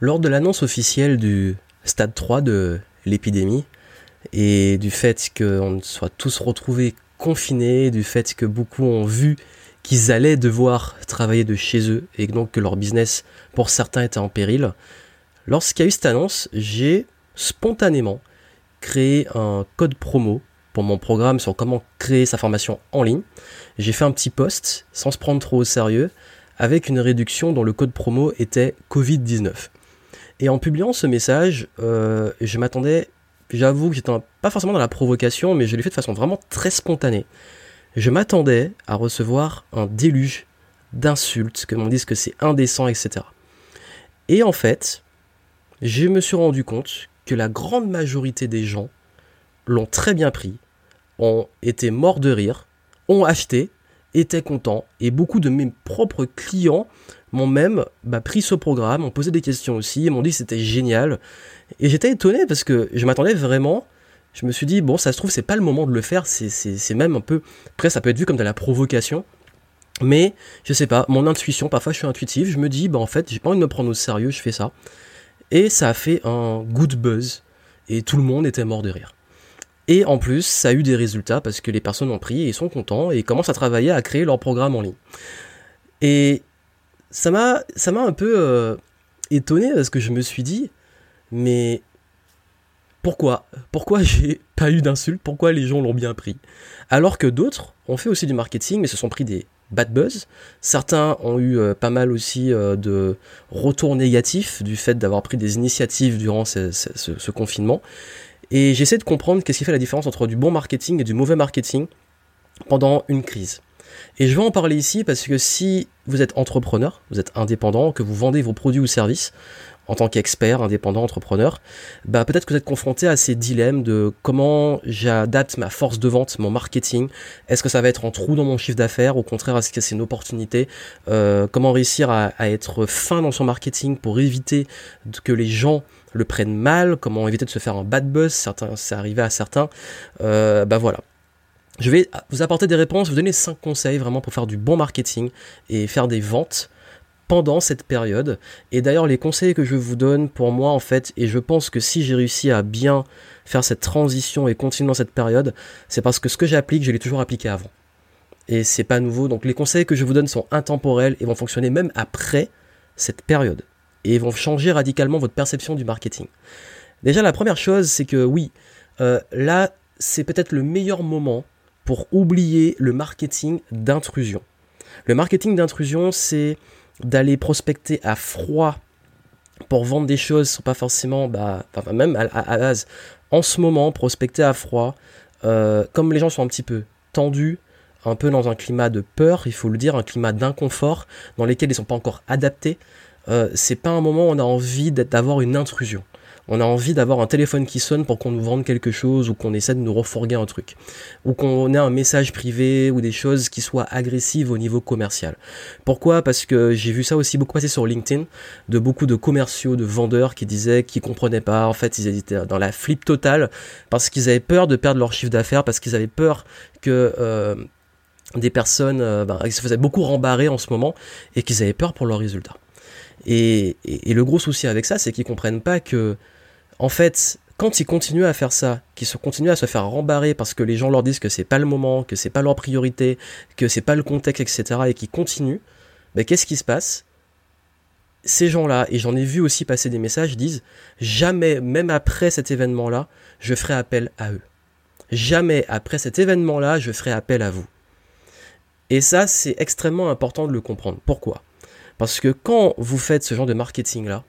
Lors de l'annonce officielle du stade 3 de l'épidémie et du fait qu'on soit tous retrouvés confinés, du fait que beaucoup ont vu qu'ils allaient devoir travailler de chez eux et donc que leur business pour certains était en péril, lorsqu'il y a eu cette annonce, j'ai spontanément créé un code promo pour mon programme sur comment créer sa formation en ligne. J'ai fait un petit post sans se prendre trop au sérieux avec une réduction dont le code promo était Covid-19. Et en publiant ce message, euh, je m'attendais, j'avoue que j'étais pas forcément dans la provocation, mais je l'ai fait de façon vraiment très spontanée. Je m'attendais à recevoir un déluge d'insultes, que l'on dise que c'est indécent, etc. Et en fait, je me suis rendu compte que la grande majorité des gens l'ont très bien pris, ont été morts de rire, ont acheté, étaient contents, et beaucoup de mes propres clients m'ont même bah, pris ce programme, m'ont posé des questions aussi, m'ont dit que c'était génial. Et j'étais étonné parce que je m'attendais vraiment. Je me suis dit, bon, ça se trouve, c'est pas le moment de le faire, c'est même un peu. Après, ça peut être vu comme de la provocation. Mais, je sais pas, mon intuition, parfois je suis intuitif, je me dis, bah en fait, j'ai pas envie de me prendre au sérieux, je fais ça. Et ça a fait un good buzz. Et tout le monde était mort de rire. Et en plus, ça a eu des résultats parce que les personnes ont pris et sont contents et commencent à travailler à créer leur programme en ligne. Et ça m'a un peu euh, étonné parce que je me suis dit mais pourquoi? Pourquoi j'ai pas eu d'insultes? Pourquoi les gens l'ont bien pris? Alors que d'autres ont fait aussi du marketing mais se sont pris des bad buzz. Certains ont eu euh, pas mal aussi euh, de retours négatifs du fait d'avoir pris des initiatives durant ce, confinement. Et j'essaie de comprendre qu'est-ce qui fait la différence entre du bon marketing et du mauvais marketing pendant une crise. Et je vais en parler ici parce que si vous êtes entrepreneur, vous êtes indépendant, que vous vendez vos produits ou services en tant qu'expert, indépendant, entrepreneur, bah peut-être que vous êtes confronté à ces dilemmes de comment j'adapte ma force de vente, mon marketing. Est-ce que ça va être un trou dans mon chiffre d'affaires? Au contraire, est-ce que c'est une opportunité? Euh, Comment réussir à, être fin dans son marketing pour éviter que les gens le prennent mal? Comment éviter de se faire un bad buzz? Certains, c'est arrivé à certains. Euh, bah voilà. Je vais vous apporter des réponses, vous donner 5 conseils vraiment pour faire du bon marketing et faire des ventes pendant cette période. Et d'ailleurs, les conseils que je vous donne pour moi, en fait, et je pense que si j'ai réussi à bien faire cette transition et continuer dans cette période, c'est parce que ce que j'applique, je l'ai toujours appliqué avant. Et c'est pas nouveau. Donc les conseils que je vous donne sont intemporels et vont fonctionner même après cette période. Et vont changer radicalement votre perception du marketing. Déjà, la première chose, c'est que oui, euh, là, c'est peut-être le meilleur moment pour oublier le marketing d'intrusion. Le marketing d'intrusion, c'est d'aller prospecter à froid pour vendre des choses sont pas forcément, bah, même à, base, en ce moment, prospecter à froid, euh, comme les gens sont un petit peu tendus, un peu dans un climat de peur, il faut le dire, un climat d'inconfort, dans lequel ils ne sont pas encore adaptés, euh, c'est pas un moment où on a envie d'avoir une intrusion on a envie d'avoir un téléphone qui sonne pour qu'on nous vende quelque chose ou qu'on essaie de nous refourguer un truc. Ou qu'on ait un message privé ou des choses qui soient agressives au niveau commercial. Pourquoi? Parce que j'ai vu ça aussi beaucoup passer sur LinkedIn, de beaucoup de commerciaux, de vendeurs qui disaient qu'ils comprenaient pas, en fait ils étaient dans la flip totale parce qu'ils avaient peur de perdre leur chiffre d'affaires, parce qu'ils avaient peur que... Euh, des personnes euh, ben, se faisaient beaucoup rembarrer en ce moment et qu'ils avaient peur pour leurs résultats. Et, et, le gros souci avec ça, c'est qu'ils comprennent pas que en fait, quand ils continuent à faire ça, qu'ils continuent à se faire rembarrer parce que les gens leur disent que c'est pas le moment, que c'est pas leur priorité, que c'est pas le contexte, etc., et qu'ils continuent, ben, qu'est-ce qui se passe? Ces gens-là, et j'en ai vu aussi passer des messages, disent jamais, même après cet événement-là, je ferai appel à eux. Jamais après cet événement-là, je ferai appel à vous. Et ça, c'est extrêmement important de le comprendre. Pourquoi? Parce que quand vous faites ce genre de marketing-là,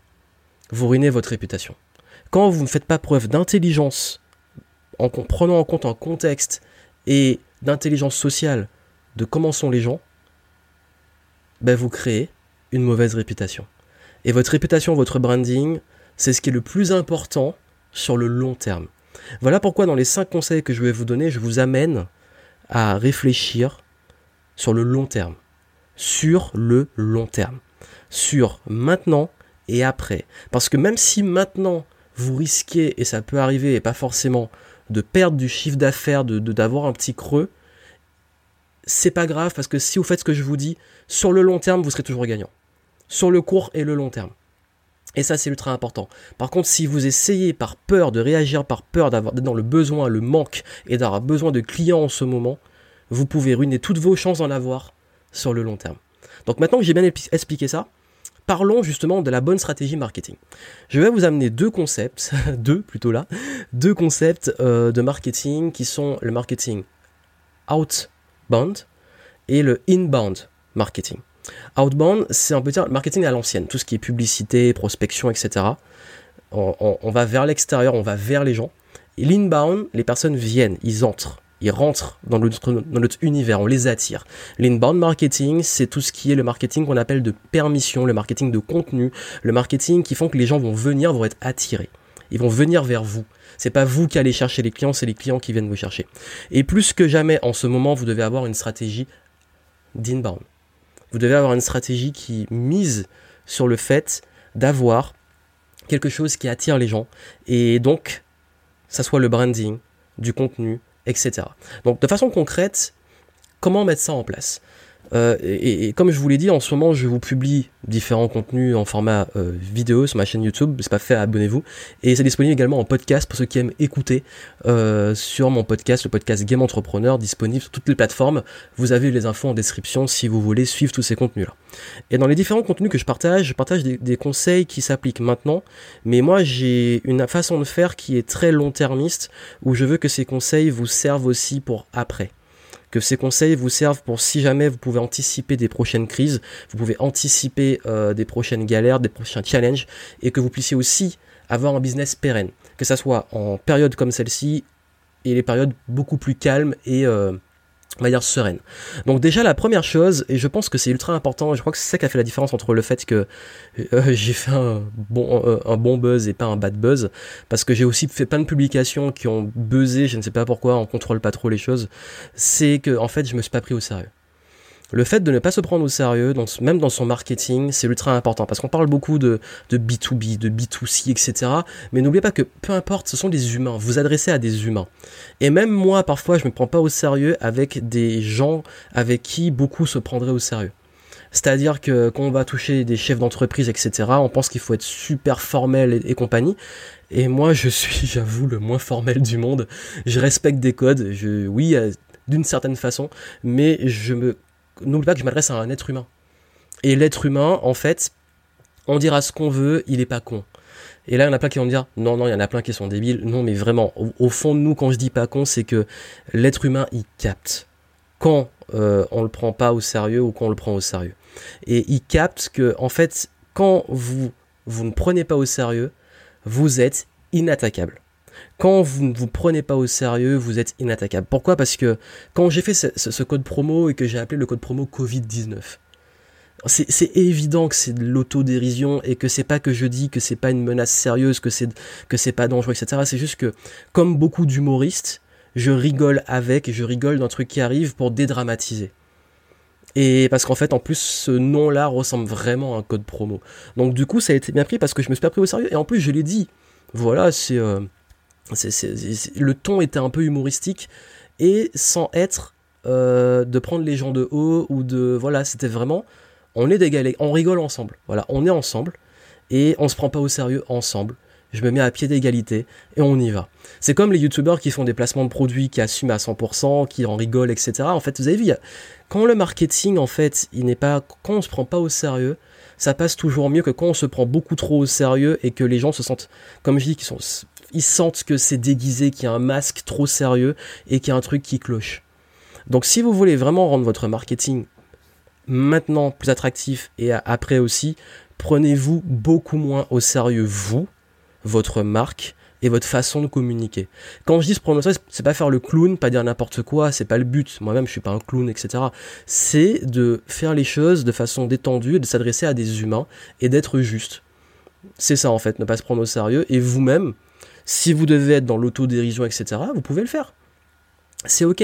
vous ruinez votre réputation quand vous ne faites pas preuve d'intelligence en prenant en compte un contexte et d'intelligence sociale de comment sont les gens, ben vous créez une mauvaise réputation. Et votre réputation, votre branding, c'est ce qui est le plus important sur le long terme. Voilà pourquoi dans les 5 conseils que je vais vous donner, je vous amène à réfléchir sur le long terme. Sur le long terme. Sur maintenant et après. Parce que même si maintenant vous risquez, et ça peut arriver, et pas forcément, de perdre du chiffre d'affaires, de d'avoir un petit creux, c'est pas grave parce que si vous faites ce que je vous dis, sur le long terme, vous serez toujours gagnant. Sur le court et le long terme. Et ça, c'est ultra important. Par contre, si vous essayez par peur de réagir, par peur d'avoir dans le besoin, le manque et d'avoir besoin de clients en ce moment, vous pouvez ruiner toutes vos chances d'en avoir sur le long terme. Donc maintenant que j'ai bien expliqué ça, parlons justement de la bonne stratégie marketing. Je vais vous amener deux concepts, deux plutôt là, deux concepts euh, de marketing qui sont le marketing outbound et le inbound marketing. Outbound, c'est un peu dire marketing à l'ancienne, tout ce qui est publicité, prospection, etc. On, on va vers l'extérieur, on va vers les gens. Et l'inbound, les personnes viennent, ils entrent ils rentrent dans notre, univers, on les attire. L'inbound marketing, c'est tout ce qui est le marketing qu'on appelle de permission, le marketing de contenu, le marketing qui font que les gens vont venir, vont être attirés. Ils vont venir vers vous. C'est pas vous qui allez chercher les clients, c'est les clients qui viennent vous chercher. Et plus que jamais, en ce moment, vous devez avoir une stratégie d'inbound. Vous devez avoir une stratégie qui mise sur le fait d'avoir quelque chose qui attire les gens. Et donc, ça soit le branding, du contenu, etc. Donc de façon concrète, comment mettre ça en place? Euh, et, comme je vous l'ai dit, en ce moment, je vous publie différents contenus en format euh, vidéo sur ma chaîne YouTube. C'est pas fait, abonnez-vous. Et c'est disponible également en podcast pour ceux qui aiment écouter euh, sur mon podcast, le podcast Game Entrepreneur, disponible sur toutes les plateformes. Vous avez les infos en description si vous voulez suivre tous ces contenus-là. Et dans les différents contenus que je partage, je partage des, des conseils qui s'appliquent maintenant. Mais moi, j'ai une façon de faire qui est très long-termiste, où je veux que ces conseils vous servent aussi pour après que ces conseils vous servent pour si jamais vous pouvez anticiper des prochaines crises, vous pouvez anticiper euh, des prochaines galères, des prochains challenges, et que vous puissiez aussi avoir un business pérenne, que ça soit en période comme celle-ci et les périodes beaucoup plus calmes et euh, on va sereine. Donc déjà la première chose, et je pense que c'est ultra important, je crois que c'est ça qui a fait la différence entre le fait que euh, j'ai fait un bon, euh, un bon buzz et pas un bad buzz, parce que j'ai aussi fait plein de publications qui ont buzzé, je ne sais pas pourquoi, on contrôle pas trop les choses, c'est que en fait je me suis pas pris au sérieux le fait de ne pas se prendre au sérieux, même dans son marketing, c'est ultra important parce qu'on parle beaucoup de, de B2B, de B2C, etc. Mais n'oubliez pas que peu importe, ce sont des humains, vous adressez à des humains. Et même moi, parfois, je me prends pas au sérieux avec des gens avec qui beaucoup se prendraient au sérieux. C'est-à-dire que quand on va toucher des chefs d'entreprise, etc., on pense qu'il faut être super formel et, compagnie. Et moi, je suis, j'avoue, le moins formel du monde. Je respecte des codes, oui, euh, d'une certaine façon, mais je me n'oublie pas que je m'adresse à un être humain. Et l'être humain, en fait, on dira ce qu'on veut, il est pas con. Et là, il y en a plein qui vont me dire, non, non, il y en a plein qui sont débiles. Non, mais vraiment, au, fond de nous, quand je dis pas con, c'est que l'être humain, il capte. Quand euh, on le prend pas au sérieux ou quand on le prend au sérieux. Et il capte que, en fait, quand vous, vous ne prenez pas au sérieux, vous êtes inattaquable quand vous ne vous prenez pas au sérieux, vous êtes inattaquable. Pourquoi? Parce que quand j'ai fait ce, code promo et que j'ai appelé le code promo Covid-19, c'est évident que c'est de l'autodérision et que c'est pas que je dis que c'est pas une menace sérieuse, que c'est que pas dangereux, etc. C'est juste que, comme beaucoup d'humoristes, je rigole avec et je rigole d'un truc qui arrive pour dédramatiser. Et parce qu'en fait, en plus, ce nom-là ressemble vraiment à un code promo. Donc du coup, ça a été bien pris parce que je me suis pas pris au sérieux. Et en plus, je l'ai dit. Voilà, c'est euh, le ton était un peu humoristique et sans être euh, de prendre les gens de haut ou de voilà c'était vraiment on est d'égalé on rigole ensemble voilà on est ensemble et on se prend pas au sérieux ensemble je me mets à pied d'égalité et on y va. C'est comme les youtubeurs qui font des placements de produits, qui assument à 100%, qui en rigolent, etc. En fait, vous avez vu, quand le marketing, en fait, il n'est pas, quand on se prend pas au sérieux, ça passe toujours mieux que quand on se prend beaucoup trop au sérieux et que les gens se sentent, comme je dis, qui sont ils sentent que c'est déguisé, qu'il y a un masque trop sérieux et qu'il y a un truc qui cloche. Donc si vous voulez vraiment rendre votre marketing maintenant plus attractif et après aussi, prenez-vous beaucoup moins au sérieux vous, votre marque et votre façon de communiquer. Quand je dis se prendre au sérieux, c'est pas faire le clown, pas dire n'importe quoi, c'est pas le but. Moi-même, je suis pas un clown, etc. C'est de faire les choses de façon détendue, de s'adresser à des humains et d'être juste. C'est ça en fait, ne pas se prendre au sérieux et vous-même, si vous devez être dans l'autodérision, etc., vous pouvez le faire. C'est ok.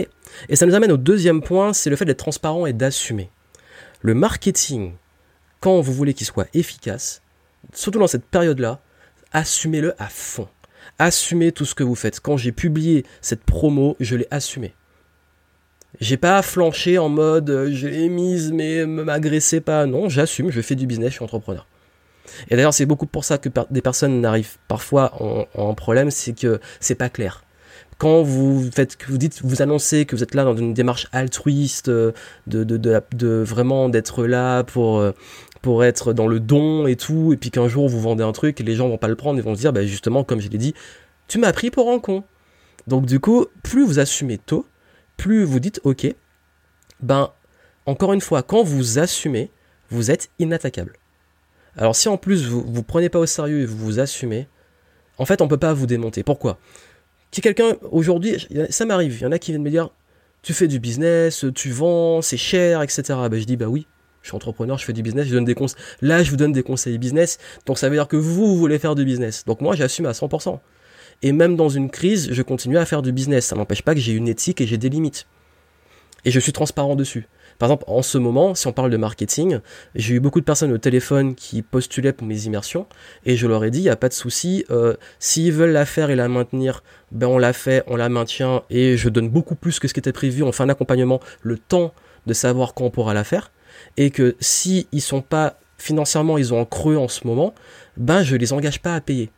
Et ça nous amène au deuxième point, c'est le fait d'être transparent et d'assumer. Le marketing, quand vous voulez qu'il soit efficace, surtout dans cette période-là, assumez-le à fond. Assumez tout ce que vous faites. Quand j'ai publié cette promo, je l'ai assumé. J'ai pas flanché en mode euh, je l'ai mise mais m'agressez pas. Non, j'assume, je fais du business, je suis entrepreneur. Et d'ailleurs, c'est beaucoup pour ça que des personnes n'arrivent parfois en, problème, c'est que c'est pas clair quand vous faites, que vous dites, vous annoncez que vous êtes là dans une démarche altruiste, euh, de, vraiment d'être là pour, euh, pour être dans le don et tout, et puis qu'un jour vous vendez un truc et les gens vont pas le prendre, ils vont se dire, bah justement, comme je l'ai dit, tu m'as pris pour un con. Donc du coup, plus vous assumez tôt, plus vous dites, ok, ben, encore une fois, quand vous assumez, vous êtes inattaquable. Alors si en plus vous vous prenez pas au sérieux et vous vous assumez, en fait on peut pas vous démonter. Pourquoi? Si quelqu'un aujourd'hui, ça m'arrive, il y en a qui viennent me dire tu fais du business, tu vends, c'est cher, etc. Ben, je dis bah oui, je suis entrepreneur, je fais du business, je donne des conseils. Là, je vous donne des conseils business, donc ça veut dire que vous, vous voulez faire du business. Donc moi, j'assume à 100%. Et même dans une crise, je continue à faire du business. Ça n'empêche pas que j'ai une éthique et j'ai des limites. Et je suis transparent dessus. Par exemple, en ce moment, si on parle de marketing, j'ai eu beaucoup de personnes au téléphone qui postulaient pour mes immersions et je leur ai dit, il n'y a pas de souci, euh, s'ils veulent la faire et la maintenir, ben on la fait, on la maintient et je donne beaucoup plus que ce qui était prévu. On fait un accompagnement, le temps de savoir quand on pourra la faire et que si ils sont pas financièrement, ils ont un creux en ce moment, ben je les engage pas à payer.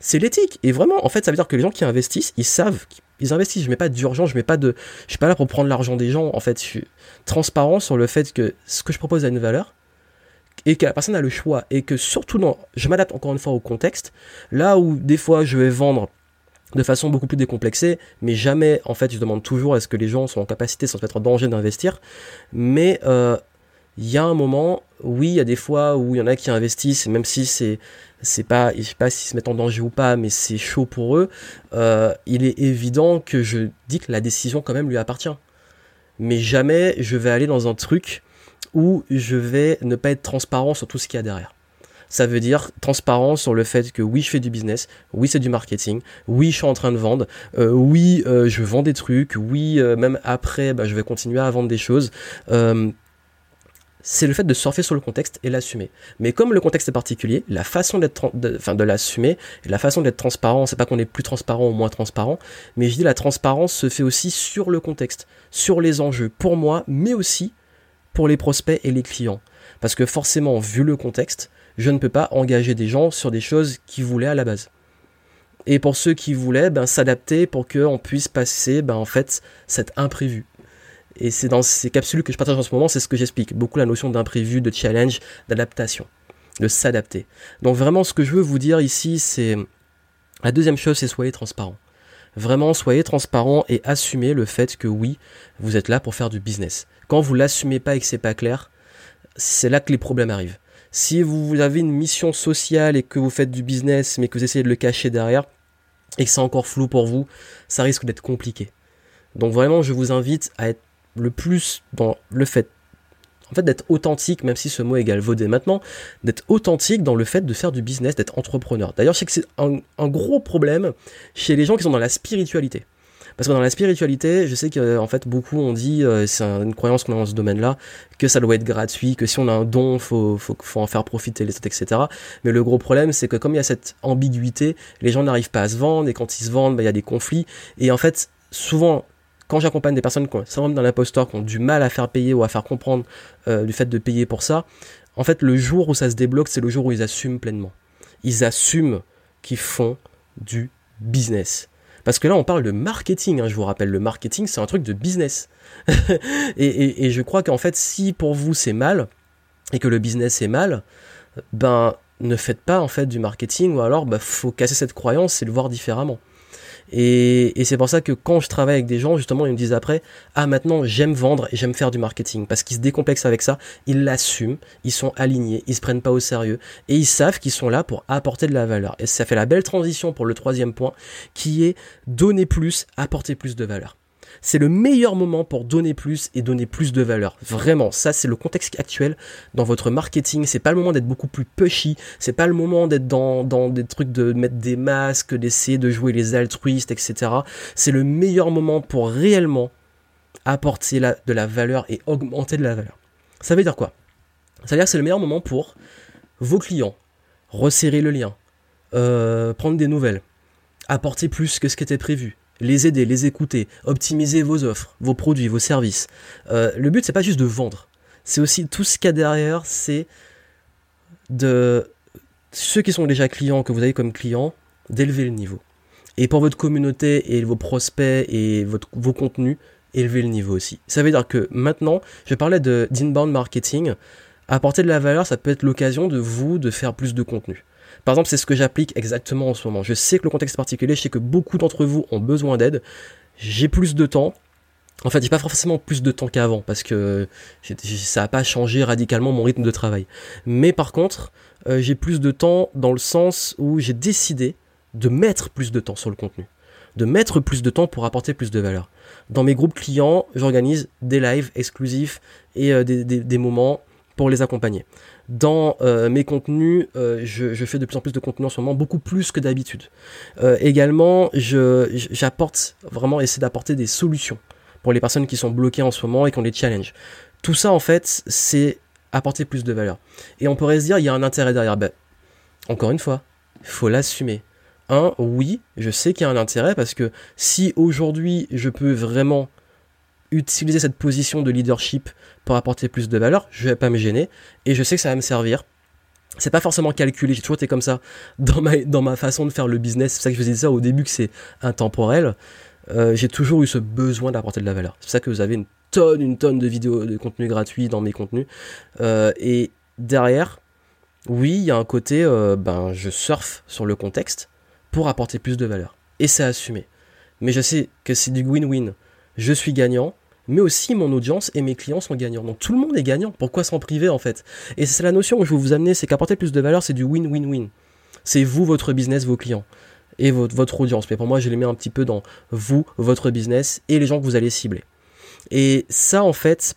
C'est l'éthique. Et vraiment, en fait, ça veut dire que les gens qui investissent, ils savent ils investissent. Je mets pas d'urgence, je mets pas de, suis pas là pour prendre l'argent des gens. En fait, je suis transparent sur le fait que ce que je propose a une valeur et que la personne a le choix et que surtout non, je m'adapte encore une fois au contexte. Là où des fois je vais vendre de façon beaucoup plus décomplexée, mais jamais en fait je demande toujours est-ce que les gens sont en capacité sans se mettre en danger d'investir. Mais euh, il y a un moment, oui, il y a des fois où il y en a qui investissent, même si c'est c'est pas, je sais pas s'ils se mettent en danger ou pas, mais c'est chaud pour eux. Euh, il est évident que je dis que la décision quand même lui appartient. Mais jamais je vais aller dans un truc où je vais ne pas être transparent sur tout ce qu'il y a derrière. Ça veut dire transparent sur le fait que oui, je fais du business, oui, c'est du marketing, oui, je suis en train de vendre, euh, oui, euh, je vends des trucs, oui, même après, bah, je vais continuer à vendre des choses c'est le fait de surfer sur le contexte et l'assumer. Mais comme le contexte est particulier, la façon d'être, enfin de, l'assumer, la façon d'être transparent, c'est pas qu'on est plus transparent ou moins transparent, mais je dis la transparence se fait aussi sur le contexte, sur les enjeux, pour moi, mais aussi pour les prospects et les clients. Parce que forcément, vu le contexte, je ne peux pas engager des gens sur des choses qu'ils voulaient à la base. Et pour ceux qui voulaient, ben, s'adapter pour qu'on puisse passer, ben, en fait, cet imprévu. Et c'est dans ces capsules que je partage en ce moment, c'est ce que j'explique. Beaucoup la notion d'imprévu, de challenge, d'adaptation, de s'adapter. Donc vraiment, ce que je veux vous dire ici, c'est... La deuxième chose, c'est soyez transparent. Vraiment, soyez transparent et assumez le fait que oui, vous êtes là pour faire du business. Quand vous l'assumez pas et que c'est pas clair, c'est là que les problèmes arrivent. Si vous avez une mission sociale et que vous faites du business, mais que vous essayez de le cacher derrière, et que c'est encore flou pour vous, ça risque d'être compliqué. Donc vraiment, je vous invite à être le plus dans le fait en fait d'être authentique, même si ce mot est vaudé maintenant, d'être authentique dans le fait de faire du business, d'être entrepreneur. D'ailleurs, je sais que c'est un, gros problème chez les gens qui sont dans la spiritualité. Parce que dans la spiritualité, je sais qu'en fait beaucoup ont dit, euh, c'est une croyance qu'on a dans ce domaine-là, que ça doit être gratuit, que si on a un don, faut, faut, faut en faire profiter les autres, etc. Mais le gros problème, c'est que comme il y a cette ambiguïté, les gens n'arrivent pas à se vendre, et quand ils se vendent, bah, il y a des conflits. Et en fait, souvent, quand j'accompagne des personnes qui ont dans l'imposteur, qui ont du mal à faire payer ou à faire comprendre euh, du fait de payer pour ça, en fait, le jour où ça se débloque, c'est le jour où ils assument pleinement. Ils assument qu'ils font du business. Parce que là, on parle de marketing. Hein, je vous rappelle, le marketing, c'est un truc de business. et, je crois qu'en fait, si pour vous c'est mal et que le business est mal, ben ne faites pas en fait du marketing ou alors bah, faut casser cette croyance et le voir différemment. Et, c'est pour ça que quand je travaille avec des gens, justement, ils me disent après, ah maintenant j'aime vendre et j'aime faire du marketing, parce qu'ils se décomplexent avec ça, ils l'assument, ils sont alignés, ils se prennent pas au sérieux, et ils savent qu'ils sont là pour apporter de la valeur. Et ça fait la belle transition pour le troisième point, qui est donner plus, apporter plus de valeur c'est le meilleur moment pour donner plus et donner plus de valeur. Vraiment, ça c'est le contexte actuel dans votre marketing. C'est pas le moment d'être beaucoup plus pushy. C'est pas le moment d'être dans, des trucs de mettre des masques, d'essayer de jouer les altruistes, etc. C'est le meilleur moment pour réellement apporter de la valeur et augmenter de la valeur. Ça veut dire quoi? Ça veut dire que c'est le meilleur moment pour vos clients resserrer le lien, euh, prendre des nouvelles, apporter plus que ce qui était prévu, les aider, les écouter, optimiser vos offres, vos produits, vos services. Euh, le but, c'est pas juste de vendre. C'est aussi tout ce qu'il y a derrière, c'est de ceux qui sont déjà clients, que vous avez comme clients, d'élever le niveau. Et pour votre communauté et vos prospects et vos contenus, élever le niveau aussi. Ça veut dire que maintenant, je parlais d'inbound marketing. Apporter de la valeur, ça peut être l'occasion de vous de faire plus de contenu. Par exemple, c'est ce que j'applique exactement en ce moment. Je sais que le contexte particulier, je sais que beaucoup d'entre vous ont besoin d'aide. J'ai plus de temps. En fait, j'ai pas forcément plus de temps qu'avant parce que ça n'a pas changé radicalement mon rythme de travail. Mais par contre, euh, j'ai plus de temps dans le sens où j'ai décidé de mettre plus de temps sur le contenu, de mettre plus de temps pour apporter plus de valeur. Dans mes groupes clients, j'organise des lives exclusifs et euh, des, moments pour les accompagner. Dans euh, mes contenus, je, fais de plus en plus de contenu en ce moment, beaucoup plus que d'habitude. également, j'apporte vraiment, essayer d'apporter des solutions pour les personnes qui sont bloquées en ce moment et qui ont des challenges. Tout ça, en fait, c'est apporter plus de valeur. Et on pourrait se dire, il y a un intérêt derrière. Ben, encore une fois, il faut l'assumer. Un, oui, je sais qu'il y a un intérêt parce que si aujourd'hui je peux vraiment utiliser cette position de leadership pour apporter plus de valeur, je vais pas me gêner et je sais que ça va me servir. C'est pas forcément calculé, j'ai toujours été comme ça dans ma, dans ma façon de faire le business. C'est pour ça que je vous disais ça au début que c'est intemporel. Euh, j'ai toujours eu ce besoin d'apporter de la valeur. C'est pour ça que vous avez une tonne, une tonne de vidéos, de contenu gratuit dans mes contenus. Euh, et derrière, oui, il y a un côté, euh, ben, je surfe sur le contexte pour apporter plus de valeur. Et c'est assumé. Mais je sais que c'est du win-win. Je suis gagnant, mais aussi mon audience et mes clients sont gagnants. Donc tout le monde est gagnant. Pourquoi s'en priver en fait? Et c'est la notion que je veux vous amener, c'est qu'apporter plus de valeur, c'est du win-win-win. C'est vous, votre business, vos clients et votre, votre audience. Mais pour moi, je les mets un petit peu dans vous, votre business et les gens que vous allez cibler. Et ça, en fait,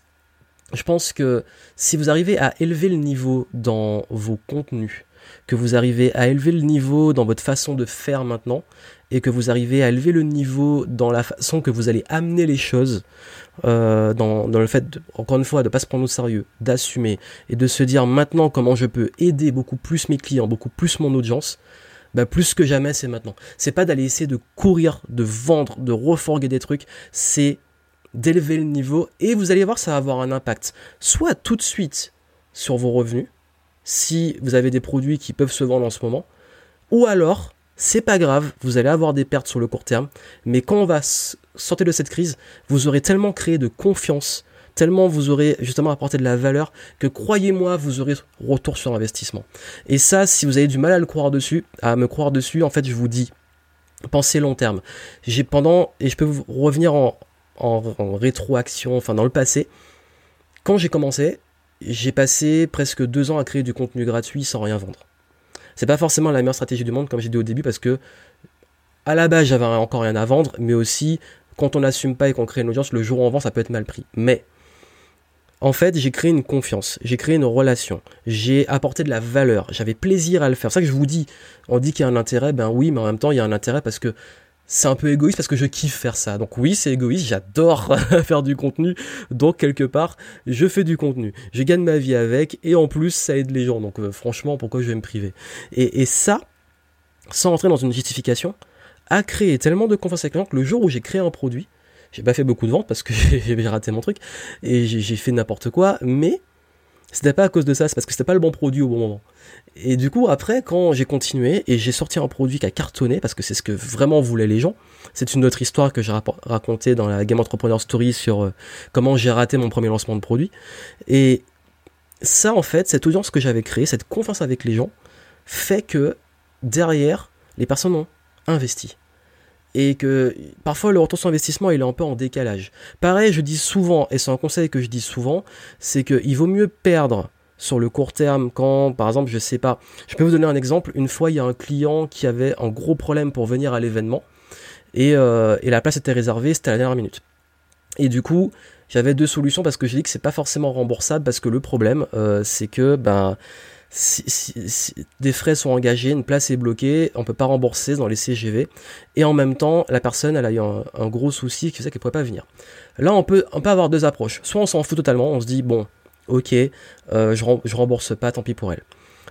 je pense que si vous arrivez à élever le niveau dans vos contenus, que vous arrivez à élever le niveau dans votre façon de faire maintenant, et que vous arrivez à élever le niveau dans la façon que vous allez amener les choses, euh, dans, le fait, encore une fois, de ne pas se prendre au sérieux, d'assumer, et de se dire maintenant comment je peux aider beaucoup plus mes clients, beaucoup plus mon audience, bah plus que jamais c'est maintenant. C'est pas d'aller essayer de courir, de vendre, de reforguer des trucs, c'est d'élever le niveau et vous allez voir ça va avoir un impact soit tout de suite sur vos revenus si vous avez des produits qui peuvent se vendre en ce moment ou alors c'est pas grave, vous allez avoir des pertes sur le court terme, mais quand on va sortir de cette crise, vous aurez tellement créé de confiance, tellement vous aurez justement apporté de la valeur que croyez-moi, vous aurez retour sur investissement. Et ça, si vous avez du mal à le croire dessus, à me croire dessus, en fait, je vous dis, pensez long terme. J'ai pendant, et je peux vous revenir en, en, rétroaction, enfin dans le passé. Quand j'ai commencé, j'ai passé presque deux ans à créer du contenu gratuit sans rien vendre. C'est pas forcément la meilleure stratégie du monde, comme j'ai dit au début, parce que à la base j'avais encore rien à vendre, mais aussi quand on n'assume pas et qu'on crée une audience, le jour où on vend, ça peut être mal pris. Mais en fait, j'ai créé une confiance, j'ai créé une relation, j'ai apporté de la valeur, j'avais plaisir à le faire. C'est ça que je vous dis. On dit qu'il y a un intérêt, ben oui, mais en même temps, il y a un intérêt parce que c'est un peu égoïste parce que je kiffe faire ça. Donc oui, c'est égoïste, j'adore faire du contenu. Donc quelque part, je fais du contenu. Je gagne ma vie avec et en plus, ça aide les gens. Donc euh, franchement, pourquoi je vais me priver? Et, ça, sans rentrer dans une justification, a créé tellement de confiance avec les gens que le jour où j'ai créé un produit, j'ai pas fait beaucoup de ventes parce que j'ai raté mon truc et j'ai fait n'importe quoi, mais c'était pas à cause de ça, c'est parce que c'était pas le bon produit au bon moment. Et du coup, après, quand j'ai continué et j'ai sorti un produit qui a cartonné, parce que c'est ce que vraiment voulaient les gens, c'est une autre histoire que j'ai racontée dans la Game Entrepreneur Story sur euh, comment j'ai raté mon premier lancement de produit. Et ça, en fait, cette audience que j'avais créée, cette confiance avec les gens, fait que derrière, les personnes ont investi et que parfois le retour sur investissement est un peu en décalage. Pareil, je dis souvent, et c'est un conseil que je dis souvent, c'est qu'il vaut mieux perdre sur le court terme quand, par exemple, je sais pas, je peux vous donner un exemple, une fois il y a un client qui avait un gros problème pour venir à l'événement et, euh, et la place était réservée, c'était à la dernière minute. Et du coup, j'avais deux solutions parce que j'ai dit que c'est pas forcément remboursable parce que le problème euh, c'est que ben si, des frais sont engagés, une place est bloquée, on peut pas rembourser dans les CGV, et en même temps, la personne, elle a eu un, gros souci qui fait qu'elle pourrait pas venir. Là, on peut, on peut avoir deux approches. Soit on s'en fout totalement, on se dit, bon, ok, euh, je, rembourse pas, tant pis pour elle.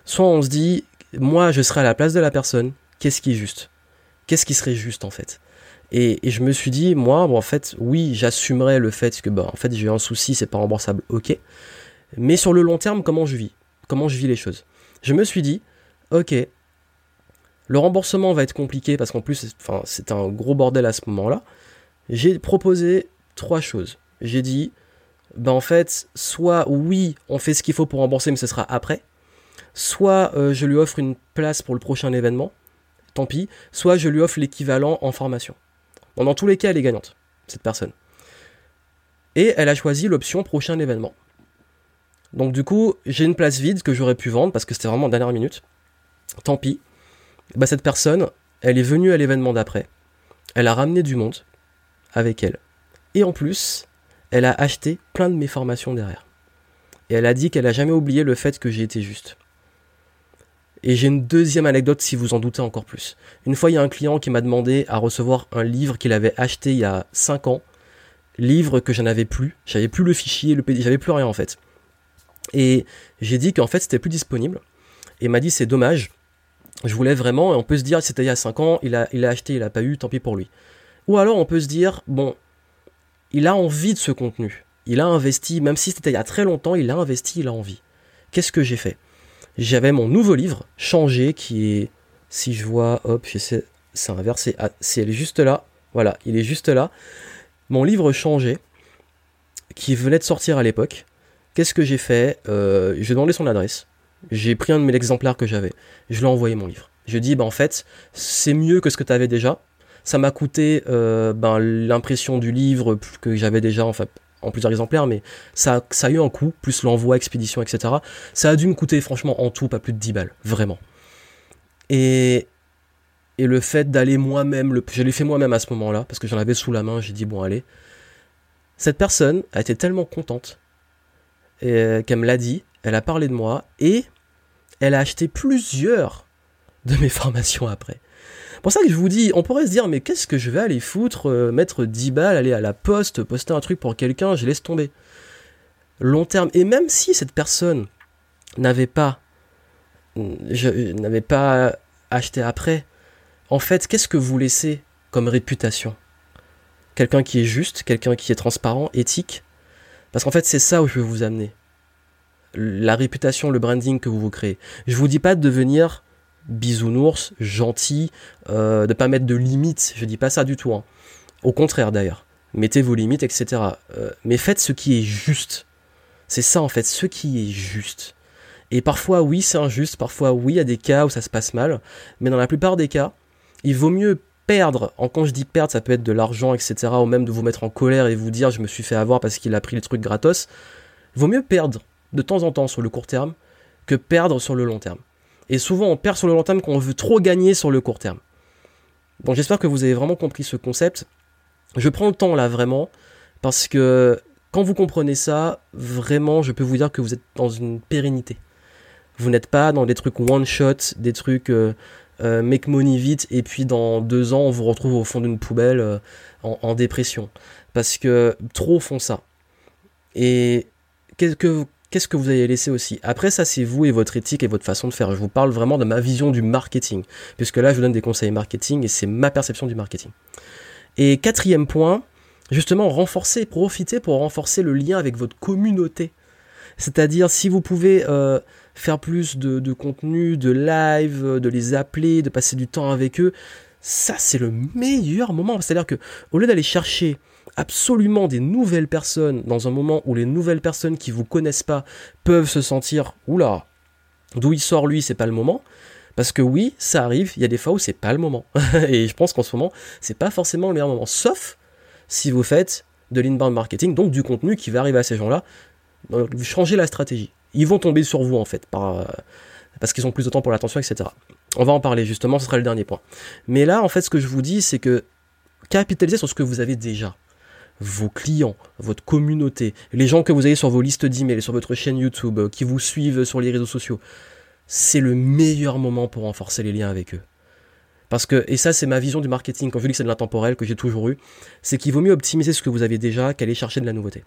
Soit on se dit, moi, je serai à la place de la personne, qu'est-ce qui est juste? Qu'est-ce qui serait juste, en fait? Et, je me suis dit, moi, bon, en fait, oui, j'assumerais le fait que, bah, en fait, j'ai un souci, c'est pas remboursable, ok. Mais sur le long terme, comment je vis? Comment je vis les choses. Je me suis dit, ok, le remboursement va être compliqué parce qu'en plus, c'est un gros bordel à ce moment-là. J'ai proposé trois choses. J'ai dit, ben en fait, soit oui, on fait ce qu'il faut pour rembourser, mais ce sera après. Soit euh, je lui offre une place pour le prochain événement, tant pis. Soit je lui offre l'équivalent en formation. dans tous les cas, elle est gagnante, cette personne. Et elle a choisi l'option prochain événement. Donc du coup, j'ai une place vide que j'aurais pu vendre parce que c'était vraiment en dernière minute. Tant pis. Bah, cette personne, elle est venue à l'événement d'après. Elle a ramené du monde avec elle. Et en plus, elle a acheté plein de mes formations derrière. Et elle a dit qu'elle a jamais oublié le fait que j'ai été juste. Et j'ai une deuxième anecdote si vous en doutez encore plus. Une fois, il y a un client qui m'a demandé à recevoir un livre qu'il avait acheté il y a 5 ans. Livre que je n'avais plus. J'avais plus le fichier, le j'avais plus rien en fait. Et j'ai dit qu'en fait c'était plus disponible. Et m'a dit c'est dommage. Je voulais vraiment, et on peut se dire c'était il y a 5 ans, il a, acheté, il a pas eu, tant pis pour lui. Ou alors on peut se dire, bon, il a envie de ce contenu. Il a investi, même si c'était il y a très longtemps, il a investi, il a envie. Qu'est-ce que j'ai fait? J'avais mon nouveau livre, Changé, qui est, si je vois, hop, c'est inversé, ah, si elle est juste là, voilà, il est juste là. Mon livre Changé, qui venait de sortir à l'époque, qu'est-ce que j'ai fait euh, J'ai demandé son adresse, j'ai pris un de mes exemplaires que j'avais, je lui ai envoyé mon livre. Je dis, bah en fait, c'est mieux que ce que tu avais déjà, ça m'a coûté euh, ben, l'impression du livre que j'avais déjà en, fait, en plusieurs exemplaires, mais ça, ça a eu un coût, plus l'envoi, expédition, etc. Ça a dû me coûter franchement en tout pas plus de 10 balles, vraiment. Et, et le fait d'aller moi-même, le, je l'ai fait moi-même à ce moment-là, parce que j'en avais sous la main, j'ai dit bon allez. Cette personne a été tellement contente qu'elle me l'a dit, elle a parlé de moi, et elle a acheté plusieurs de mes formations après pour ça que je vous dis, on pourrait se dire, mais qu'est-ce que je vais aller foutre, euh, mettre 10 balles, aller à la poste, poster un truc pour quelqu'un, je laisse tomber. Long terme. Et même si cette personne n'avait pas, n'avait pas acheté après, en fait, qu'est-ce que vous laissez comme réputation? Quelqu'un qui est juste, quelqu'un qui est transparent, éthique Parce qu'en fait, c'est ça où je veux vous amener. La réputation, le branding que vous vous créez. Je vous dis pas de devenir bisounours, gentil, euh, de pas mettre de limites. Je dis pas ça du tout. Hein. Au contraire d'ailleurs. Mettez vos limites, etc. Euh, mais faites ce qui est juste. C'est ça en fait, ce qui est juste. Et parfois oui c'est injuste, parfois oui il y a des cas où ça se passe mal, mais dans la plupart des cas, il vaut mieux perdre, en quand je dis perdre, ça peut être de l'argent, etc., ou même de vous mettre en colère et vous dire je me suis fait avoir parce qu'il a pris les trucs gratos, vaut mieux perdre de temps en temps sur le court terme que perdre sur le long terme. Et souvent, on perd sur le long terme quand on veut trop gagner sur le court terme. Bon, j'espère que vous avez vraiment compris ce concept. Je prends le temps là, vraiment, parce que quand vous comprenez ça, vraiment, je peux vous dire que vous êtes dans une pérennité. Vous n'êtes pas dans des trucs one shot, des trucs euh, euh, make money vite, et puis dans deux ans, on vous retrouve au fond d'une poubelle euh, en, dépression. Parce que trop font ça. Et qu'est-ce que, qu'est-ce que vous allez laisser aussi? Après, ça, c'est vous et votre éthique et votre façon de faire. Je vous parle vraiment de ma vision du marketing, puisque là, je vous donne des conseils marketing et c'est ma perception du marketing. Et quatrième point, justement, renforcer, profiter pour renforcer le lien avec votre communauté. C'est-à-dire, si vous pouvez euh, faire plus de, contenu, de live, de les appeler, de passer du temps avec eux, ça, c'est le meilleur moment. C'est-à-dire que, au lieu d'aller chercher absolument des nouvelles personnes dans un moment où les nouvelles personnes qui vous connaissent pas peuvent se sentir oula, d'où il sort lui, c'est pas le moment. Parce que oui, ça arrive, il y a des fois où c'est pas le moment. et je pense qu'en ce moment, c'est pas forcément le meilleur moment. Sauf si vous faites de l'inbound marketing, donc du contenu qui va arriver à ces gens-là, vous changez la stratégie. Ils vont tomber sur vous en fait, par, parce qu'ils ont plus de temps pour l'attention, etc. On va en parler justement, ce sera le dernier point. Mais là, en fait, ce que je vous dis, c'est que capitalisez sur ce que vous avez déjà vos clients, votre communauté, les gens que vous avez sur vos listes d'emails, sur votre chaîne YouTube, euh, qui vous suivent sur les réseaux sociaux, c'est le meilleur moment pour renforcer les liens avec eux. Parce que, et ça c'est ma vision du marketing, quand je dis que c'est de l'intemporel, que j'ai toujours eu, c'est qu'il vaut mieux optimiser ce que vous avez déjà qu'aller chercher de la nouveauté.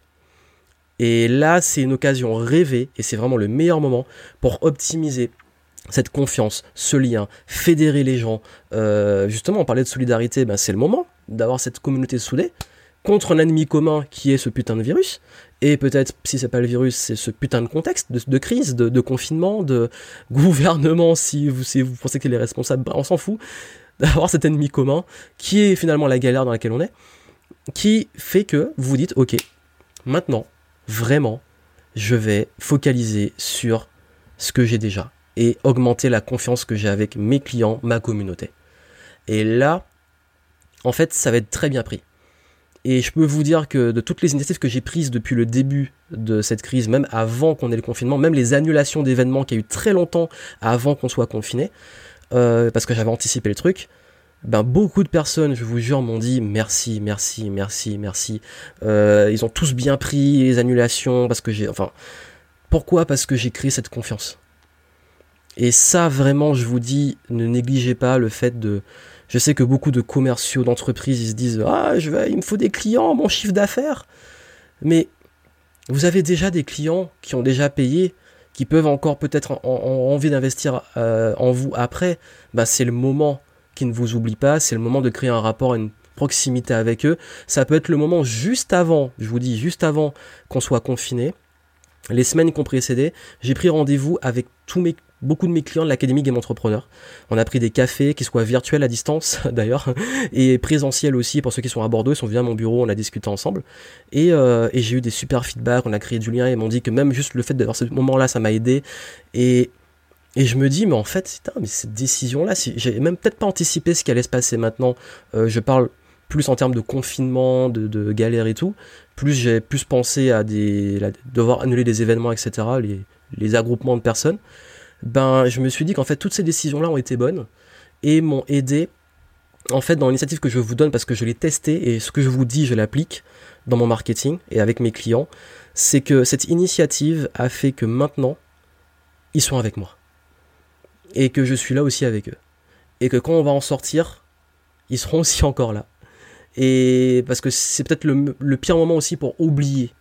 Et là, c'est une occasion rêvée, et c'est vraiment le meilleur moment pour optimiser cette confiance, ce lien, fédérer les gens. Euh, justement, on parlait de solidarité, ben c'est le moment d'avoir cette communauté soudée contre un ennemi commun qui est ce putain de virus. Et peut-être, si c'est pas le virus, c'est ce putain de contexte de, crise, de, confinement, de gouvernement, si vous, pensez qu'il est responsable, on s'en fout d'avoir cet ennemi commun, qui est finalement la galère dans laquelle on est, qui fait que vous vous dites, ok, maintenant, vraiment, je vais focaliser sur ce que j'ai déjà et augmenter la confiance que j'ai avec mes clients, ma communauté. Et là, en fait, ça va être très bien pris. Et je peux vous dire que de toutes les initiatives que j'ai prises depuis le début de cette crise, même avant qu'on ait le confinement, même les annulations d'événements qui a eu très longtemps avant qu'on soit confiné, euh, parce que j'avais anticipé le truc, ben beaucoup de personnes, je vous jure, m'ont dit merci, merci, merci, merci. Euh, ils ont tous bien pris les annulations parce que j'ai, enfin, pourquoi? Parce que j'ai créé cette confiance. Et ça, vraiment, je vous dis, ne négligez pas le fait de. Je sais que beaucoup de commerciaux, d'entreprises, ils se disent ah, je vais, il me faut des clients, mon chiffre d'affaires. Mais vous avez déjà des clients qui ont déjà payé, qui peuvent encore peut-être en, envie d'investir euh, en vous après. Bah, c'est le moment qui ne vous oublie pas, c'est le moment de créer un rapport, une proximité avec eux. Ça peut être le moment juste avant, je vous dis juste avant qu'on soit confiné. Les semaines qui ont précédé, j'ai pris rendez-vous avec beaucoup de mes clients de l'Académie Game Entrepreneur. On a pris des cafés, qui soient virtuels à distance d'ailleurs, et présentiels aussi pour ceux qui sont à Bordeaux, ils sont venus à mon bureau, on a discuté ensemble. Et, euh, et j'ai eu des super feedbacks, on a créé du lien, ils m'ont dit que même juste le fait d'avoir ce moment-là, ça m'a aidé. Et et je me dis, mais en fait, putain, mais cette décision-là, si, j'ai même peut-être pas anticipé ce qui allait se passer maintenant. Euh, je parle plus en termes de confinement, de, de galère et tout. Plus j'ai plus pensé à des, devoir annuler des événements, etc., les, les agroupements de personnes. Ben, je me suis dit qu'en fait, toutes ces décisions-là ont été bonnes et m'ont aidé, en fait, dans l'initiative que je vous donne parce que je l'ai testé et ce que je vous dis, je l'applique dans mon marketing et avec mes clients. C'est que cette initiative a fait que maintenant, ils sont avec moi et que je suis là aussi avec eux. Et que quand on va en sortir, ils seront aussi encore là. Et parce que c'est peut-être le, pire moment aussi pour oublier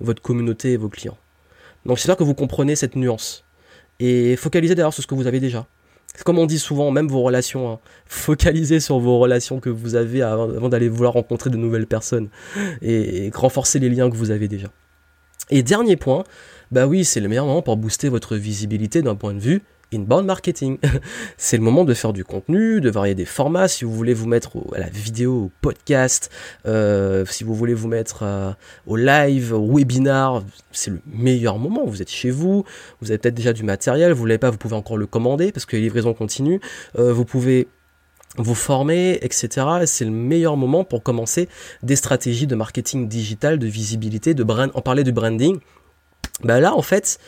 votre communauté et vos clients. Donc j'espère que vous comprenez cette nuance. Et focalisez d'ailleurs sur ce que vous avez déjà. Comme on dit souvent, même vos relations, hein, focalisez sur vos relations que vous avez avant, d'aller vouloir rencontrer de nouvelles personnes et, et renforcer les liens que vous avez déjà. Et dernier point, bah oui, c'est le meilleur moment pour booster votre visibilité d'un point de vue inbound marketing. c'est le moment de faire du contenu, de varier des formats. Si vous voulez vous mettre à la vidéo, au podcast, euh, si vous voulez vous mettre euh, au live, au webinar, c'est le meilleur moment. Vous êtes chez vous, vous avez peut-être déjà du matériel, vous l'avez pas, vous pouvez encore le commander parce que les livraisons continuent. Euh, vous pouvez vous former, etc. C'est le meilleur moment pour commencer des stratégies de marketing digital, de visibilité, de brand. En parler du branding. Bah là, en fait,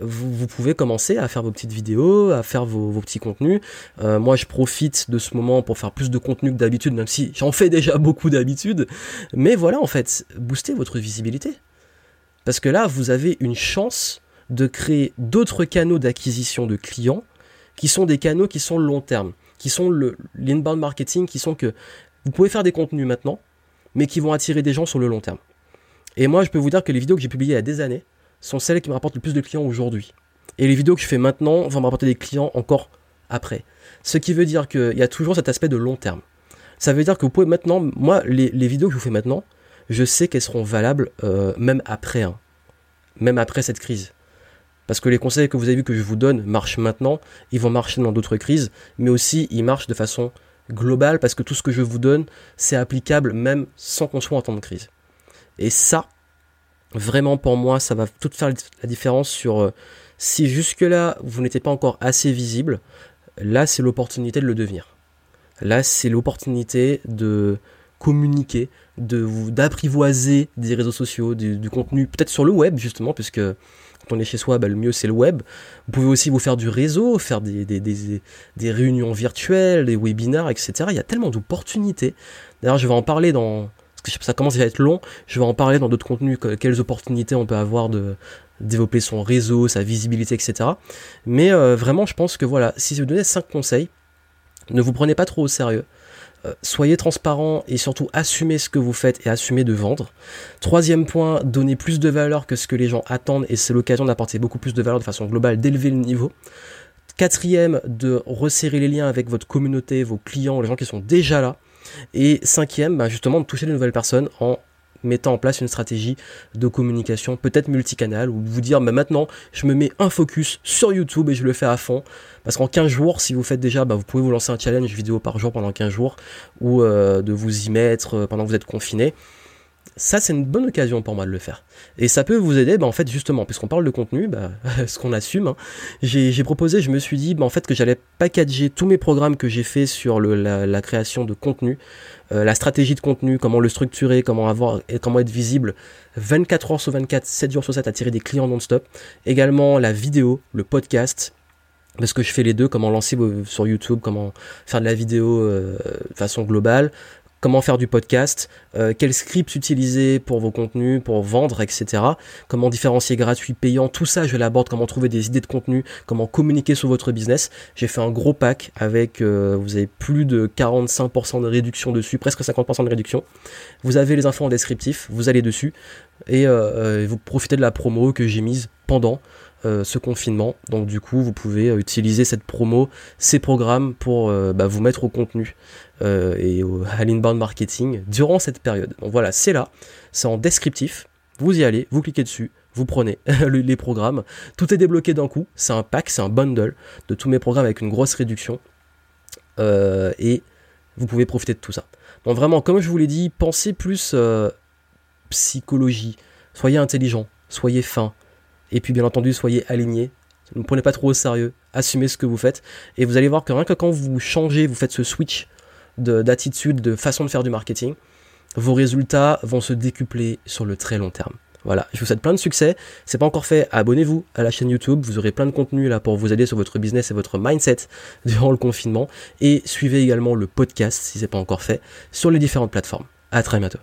vous, pouvez commencer à faire vos petites vidéos, à faire vos, petits contenus. Euh, moi, je profite de ce moment pour faire plus de contenu que d'habitude, même si j'en fais déjà beaucoup d'habitude. Mais voilà, en fait, booster votre visibilité. Parce que là, vous avez une chance de créer d'autres canaux d'acquisition de clients qui sont des canaux qui sont long terme, qui sont l'inbound marketing, qui sont que vous pouvez faire des contenus maintenant, mais qui vont attirer des gens sur le long terme. Et moi, je peux vous dire que les vidéos que j'ai publiées il y a des années, sont celles qui me rapportent le plus de clients aujourd'hui. Et les vidéos que je fais maintenant vont me rapporter des clients encore après. Ce qui veut dire qu'il y a toujours cet aspect de long terme. Ça veut dire que vous pouvez maintenant, moi, les, vidéos que je vous fais maintenant, je sais qu'elles seront valables euh, même après, hein. même après cette crise. Parce que les conseils que vous avez vus que je vous donne marchent maintenant, ils vont marcher dans d'autres crises, mais aussi ils marchent de façon globale parce que tout ce que je vous donne, c'est applicable même sans qu'on soit en temps de crise. Et ça, Vraiment pour moi, ça va tout faire la différence sur euh, si jusque-là vous n'étiez pas encore assez visible, là c'est l'opportunité de le devenir. Là c'est l'opportunité de communiquer, de d'apprivoiser des réseaux sociaux, du, contenu, peut-être sur le web justement, puisque quand on est chez soi, bah, le mieux c'est le web. Vous pouvez aussi vous faire du réseau, faire des, des, des réunions virtuelles, des webinars, etc. Il y a tellement d'opportunités. D'ailleurs, je vais en parler dans, ça commence à être long, je vais en parler dans d'autres contenus, quelles opportunités on peut avoir de développer son réseau, sa visibilité, etc. Mais euh, vraiment, je pense que voilà, si je vous donnais 5 conseils, ne vous prenez pas trop au sérieux. Euh, soyez transparent et surtout assumez ce que vous faites et assumez de vendre. Troisième point, donnez plus de valeur que ce que les gens attendent et c'est l'occasion d'apporter beaucoup plus de valeur de façon globale, d'élever le niveau. Quatrième, de resserrer les liens avec votre communauté, vos clients, les gens qui sont déjà là. Et cinquième, bah justement, de toucher de nouvelles personnes en mettant en place une stratégie de communication, peut-être multicanal, ou vous dire, bah, maintenant, je me mets un focus sur YouTube et je le fais à fond. Parce qu'en 15 jours, si vous faites déjà, bah, vous pouvez vous lancer un challenge vidéo par jour pendant 15 jours, ou euh, de vous y mettre euh, pendant que vous êtes confiné ça c'est une bonne occasion pour moi de le faire. Et ça peut vous aider, bah, en fait justement, puisqu'on parle de contenu, bah, ce qu'on assume, hein, j'ai proposé, je me suis dit bah, en fait que j'allais packager tous mes programmes que j'ai fait sur la, création de contenu, euh, la stratégie de contenu, comment le structurer, comment avoir, et comment être visible 24 heures sur 24, 7 jours sur 7, attirer des clients non-stop. Également la vidéo, le podcast, parce que je fais les deux, comment lancer sur YouTube, comment faire de la vidéo euh, façon globale, comment faire du podcast, euh, quels scripts utiliser pour vos contenus, pour vendre, etc. Comment différencier gratuit, payant, tout ça je l'aborde, comment trouver des idées de contenu, comment communiquer sur votre business. J'ai fait un gros pack avec, euh, vous avez plus de 45% de réduction dessus, presque 50% de réduction. Vous avez les infos en descriptif, vous allez dessus et euh, vous profitez de la promo que j'ai mise pendant. Euh, ce confinement. Donc du coup, vous pouvez euh, utiliser cette promo, ces programmes pour euh, bah, vous mettre au contenu et au, à l'inbound marketing durant cette période. Donc voilà, c'est là, c'est en descriptif. Vous y allez, vous cliquez dessus, vous prenez les programmes. Tout est débloqué d'un coup. C'est un pack, c'est un bundle de tous mes programmes avec une grosse réduction. et vous pouvez profiter de tout ça. Donc vraiment, comme je vous l'ai dit, pensez plus psychologie. Soyez intelligent, soyez fin, et puis bien entendu, soyez alignés. Ne prenez pas trop au sérieux. Assumez ce que vous faites. Et vous allez voir que rien que quand vous changez, vous faites ce switch d'attitude, de, façon de faire du marketing, vos résultats vont se décupler sur le très long terme. Voilà, je vous souhaite plein de succès. C'est pas encore fait, abonnez-vous à la chaîne YouTube. Vous aurez plein de contenu là pour vous aider sur votre business et votre mindset durant le confinement. Et suivez également le podcast si c'est pas encore fait sur les différentes plateformes. À très bientôt.